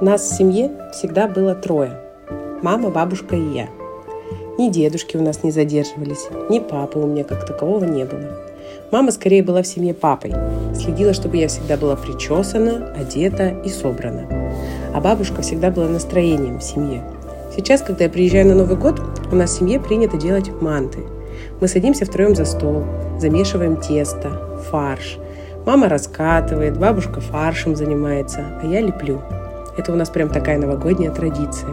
Нас в семье всегда было трое. Мама, бабушка и я. Ни дедушки у нас не задерживались, ни папы у меня как такового не было. Мама скорее была в семье папой. Следила, чтобы я всегда была причесана, одета и собрана. А бабушка всегда была настроением в семье. Сейчас, когда я приезжаю на Новый год, у нас в семье принято делать манты. Мы садимся втроем за стол, замешиваем тесто, фарш. Мама раскатывает, бабушка фаршем занимается, а я леплю. Это у нас прям такая новогодняя традиция.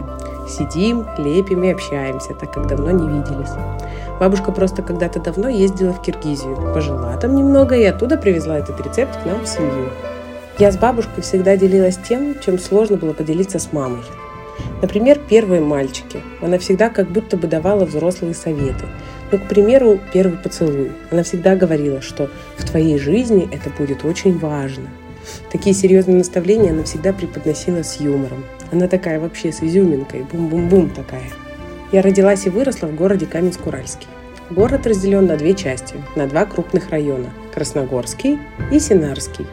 Сидим, лепим и общаемся, так как давно не виделись. Бабушка просто когда-то давно ездила в Киргизию, пожила там немного и оттуда привезла этот рецепт к нам в семью. Я с бабушкой всегда делилась тем, чем сложно было поделиться с мамой. Например, первые мальчики. Она всегда как будто бы давала взрослые советы. Ну, к примеру, первый поцелуй. Она всегда говорила, что в твоей жизни это будет очень важно. Такие серьезные наставления она всегда преподносила с юмором. Она такая вообще с изюминкой, бум-бум-бум такая. Я родилась и выросла в городе Каменск-Уральский. Город разделен на две части, на два крупных района – Красногорский и Синарский.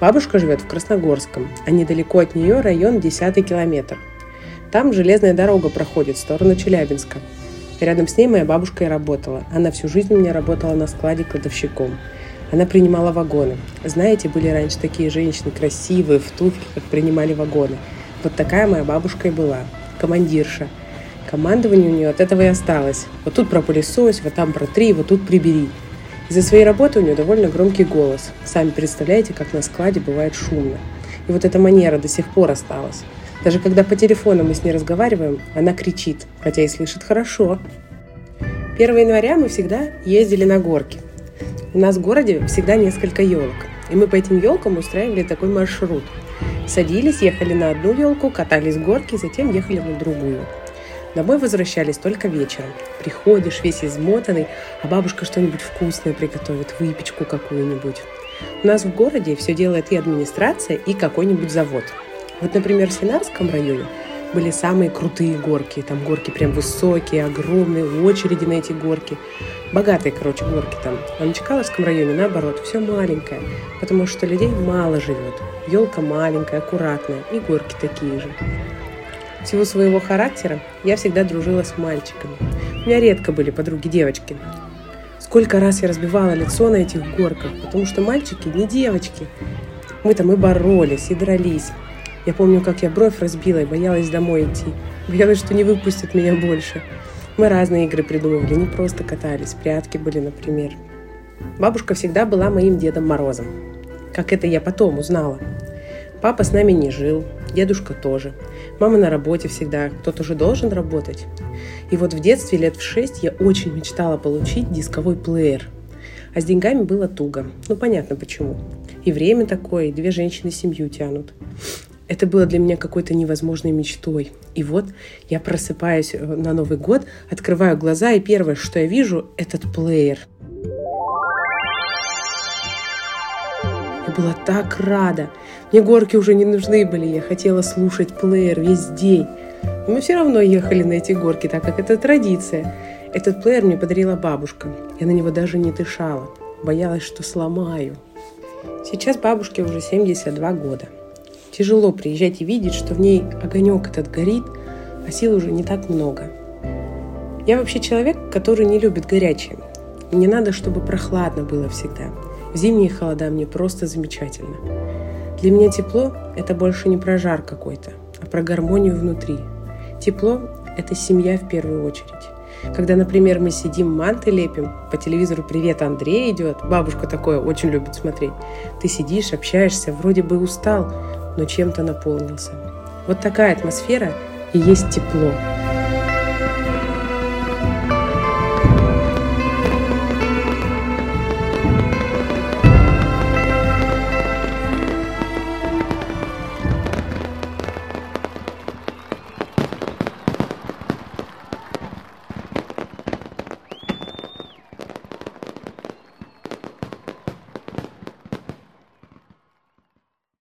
Бабушка живет в Красногорском, а недалеко от нее район 10 километр. Там железная дорога проходит в сторону Челябинска. Рядом с ней моя бабушка и работала. Она всю жизнь у меня работала на складе кладовщиком. Она принимала вагоны. Знаете, были раньше такие женщины красивые, в туфлях, как принимали вагоны. Вот такая моя бабушка и была. Командирша – Командование у нее от этого и осталось. Вот тут пропылесось, вот там протри, вот тут прибери. Из-за своей работы у нее довольно громкий голос. Сами представляете, как на складе бывает шумно. И вот эта манера до сих пор осталась. Даже когда по телефону мы с ней разговариваем, она кричит, хотя и слышит хорошо. 1 января мы всегда ездили на горки. У нас в городе всегда несколько елок. И мы по этим елкам устраивали такой маршрут. Садились, ехали на одну елку, катались с горки, затем ехали на другую. Домой возвращались только вечером. Приходишь весь измотанный, а бабушка что-нибудь вкусное приготовит, выпечку какую-нибудь. У нас в городе все делает и администрация, и какой-нибудь завод. Вот, например, в Синарском районе были самые крутые горки. Там горки прям высокие, огромные, очереди на эти горки. Богатые, короче, горки там. А на Чкаловском районе, наоборот, все маленькое, потому что людей мало живет. Елка маленькая, аккуратная, и горки такие же. В силу своего характера я всегда дружила с мальчиками. У меня редко были подруги-девочки. Сколько раз я разбивала лицо на этих горках, потому что мальчики не девочки. Мы там и боролись, и дрались. Я помню, как я бровь разбила и боялась домой идти. Боялась, что не выпустят меня больше. Мы разные игры придумывали, не просто катались, прятки были, например. Бабушка всегда была моим Дедом Морозом. Как это я потом узнала. Папа с нами не жил, дедушка тоже. Мама на работе всегда, кто-то же должен работать. И вот в детстве лет в шесть я очень мечтала получить дисковой плеер. А с деньгами было туго. Ну, понятно почему. И время такое, и две женщины семью тянут. Это было для меня какой-то невозможной мечтой. И вот я просыпаюсь э, на Новый год, открываю глаза, и первое, что я вижу, этот плеер – Я была так рада. Мне горки уже не нужны были, я хотела слушать плеер весь день. Но мы все равно ехали на эти горки, так как это традиция. Этот плеер мне подарила бабушка. Я на него даже не дышала. Боялась, что сломаю. Сейчас бабушке уже 72 года. Тяжело приезжать и видеть, что в ней огонек этот горит, а сил уже не так много. Я вообще человек, который не любит горячее. Мне надо, чтобы прохладно было всегда. В зимние холода мне просто замечательно. Для меня тепло – это больше не про жар какой-то, а про гармонию внутри. Тепло – это семья в первую очередь. Когда, например, мы сидим, манты лепим, по телевизору «Привет, Андрей» идет, бабушка такое очень любит смотреть. Ты сидишь, общаешься, вроде бы устал, но чем-то наполнился. Вот такая атмосфера и есть тепло.